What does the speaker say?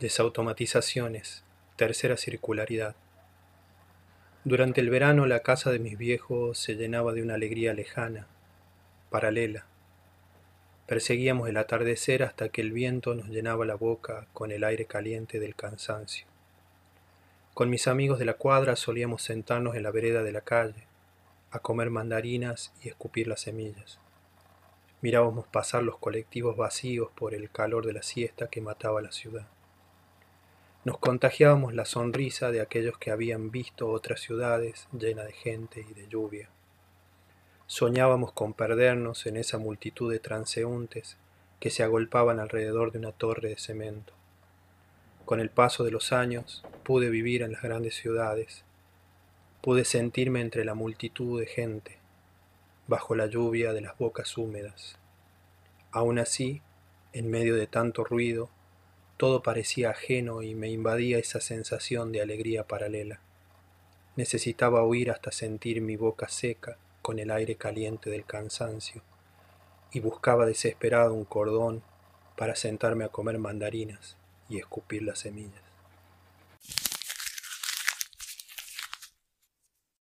Desautomatizaciones. Tercera circularidad. Durante el verano la casa de mis viejos se llenaba de una alegría lejana, paralela. Perseguíamos el atardecer hasta que el viento nos llenaba la boca con el aire caliente del cansancio. Con mis amigos de la cuadra solíamos sentarnos en la vereda de la calle, a comer mandarinas y escupir las semillas. Mirábamos pasar los colectivos vacíos por el calor de la siesta que mataba la ciudad. Nos contagiábamos la sonrisa de aquellos que habían visto otras ciudades llenas de gente y de lluvia. Soñábamos con perdernos en esa multitud de transeúntes que se agolpaban alrededor de una torre de cemento. Con el paso de los años pude vivir en las grandes ciudades, pude sentirme entre la multitud de gente, bajo la lluvia de las bocas húmedas. Aún así, en medio de tanto ruido, todo parecía ajeno y me invadía esa sensación de alegría paralela. Necesitaba huir hasta sentir mi boca seca con el aire caliente del cansancio y buscaba desesperado un cordón para sentarme a comer mandarinas y escupir las semillas.